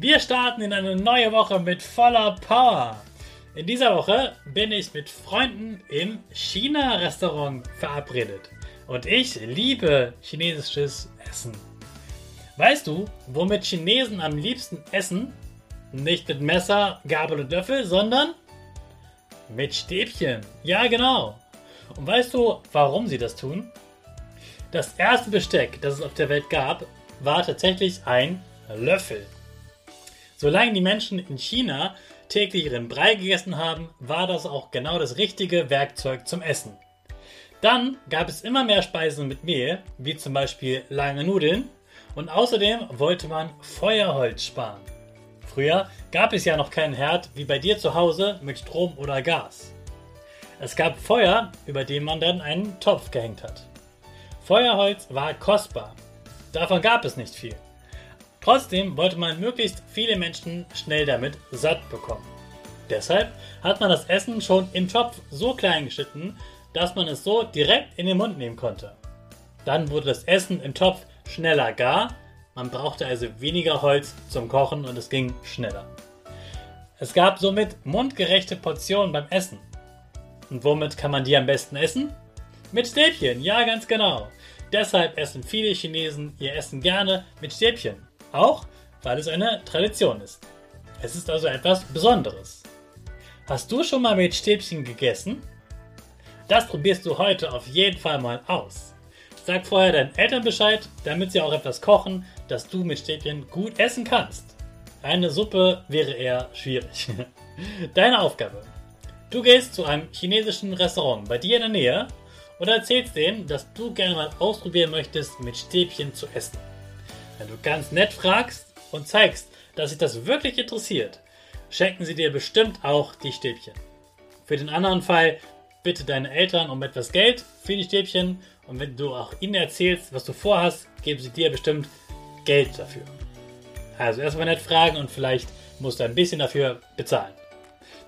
Wir starten in eine neue Woche mit voller Power. In dieser Woche bin ich mit Freunden im China-Restaurant verabredet. Und ich liebe chinesisches Essen. Weißt du, womit Chinesen am liebsten essen? Nicht mit Messer, Gabel und Löffel, sondern mit Stäbchen. Ja, genau. Und weißt du, warum sie das tun? Das erste Besteck, das es auf der Welt gab, war tatsächlich ein Löffel. Solange die Menschen in China täglich ihren Brei gegessen haben, war das auch genau das richtige Werkzeug zum Essen. Dann gab es immer mehr Speisen mit Mehl, wie zum Beispiel lange Nudeln, und außerdem wollte man Feuerholz sparen. Früher gab es ja noch keinen Herd wie bei dir zu Hause mit Strom oder Gas. Es gab Feuer, über dem man dann einen Topf gehängt hat. Feuerholz war kostbar. Davon gab es nicht viel. Trotzdem wollte man möglichst viele Menschen schnell damit satt bekommen. Deshalb hat man das Essen schon im Topf so klein geschnitten, dass man es so direkt in den Mund nehmen konnte. Dann wurde das Essen im Topf schneller gar, man brauchte also weniger Holz zum Kochen und es ging schneller. Es gab somit mundgerechte Portionen beim Essen. Und womit kann man die am besten essen? Mit Stäbchen, ja ganz genau. Deshalb essen viele Chinesen ihr Essen gerne mit Stäbchen. Auch weil es eine Tradition ist. Es ist also etwas Besonderes. Hast du schon mal mit Stäbchen gegessen? Das probierst du heute auf jeden Fall mal aus. Sag vorher deinen Eltern Bescheid, damit sie auch etwas kochen, das du mit Stäbchen gut essen kannst. Eine Suppe wäre eher schwierig. Deine Aufgabe. Du gehst zu einem chinesischen Restaurant bei dir in der Nähe und erzählst denen, dass du gerne mal ausprobieren möchtest, mit Stäbchen zu essen. Wenn du ganz nett fragst und zeigst, dass sich das wirklich interessiert, schenken sie dir bestimmt auch die Stäbchen. Für den anderen Fall bitte deine Eltern um etwas Geld für die Stäbchen und wenn du auch ihnen erzählst, was du vorhast, geben sie dir bestimmt Geld dafür. Also erstmal nett fragen und vielleicht musst du ein bisschen dafür bezahlen.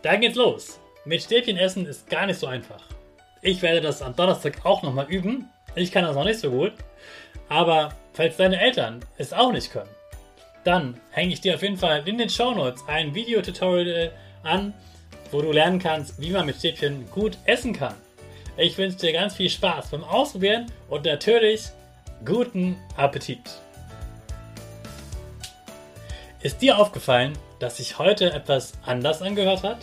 Dann geht's los. Mit Stäbchen essen ist gar nicht so einfach. Ich werde das am Donnerstag auch nochmal üben. Ich kann das noch nicht so gut. Aber falls deine Eltern es auch nicht können, dann hänge ich dir auf jeden Fall in den Show Notes ein Videotutorial an, wo du lernen kannst, wie man mit Stäbchen gut essen kann. Ich wünsche dir ganz viel Spaß beim Ausprobieren und natürlich guten Appetit. Ist dir aufgefallen, dass sich heute etwas anders angehört hat?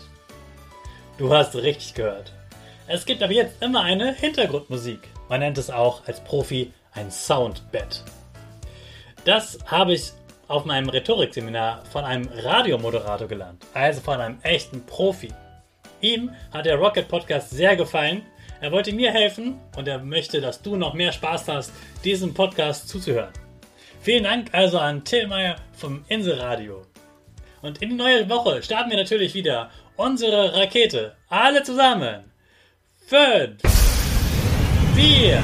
Du hast richtig gehört. Es gibt aber jetzt immer eine Hintergrundmusik. Man nennt es auch als Profi ein Soundbed. Das habe ich auf meinem Rhetorikseminar von einem Radiomoderator gelernt, also von einem echten Profi. Ihm hat der Rocket Podcast sehr gefallen. Er wollte mir helfen und er möchte, dass du noch mehr Spaß hast, diesem Podcast zuzuhören. Vielen Dank also an Till Meyer vom Inselradio. Und in die neue Woche starten wir natürlich wieder unsere Rakete. Alle zusammen. 5, 4,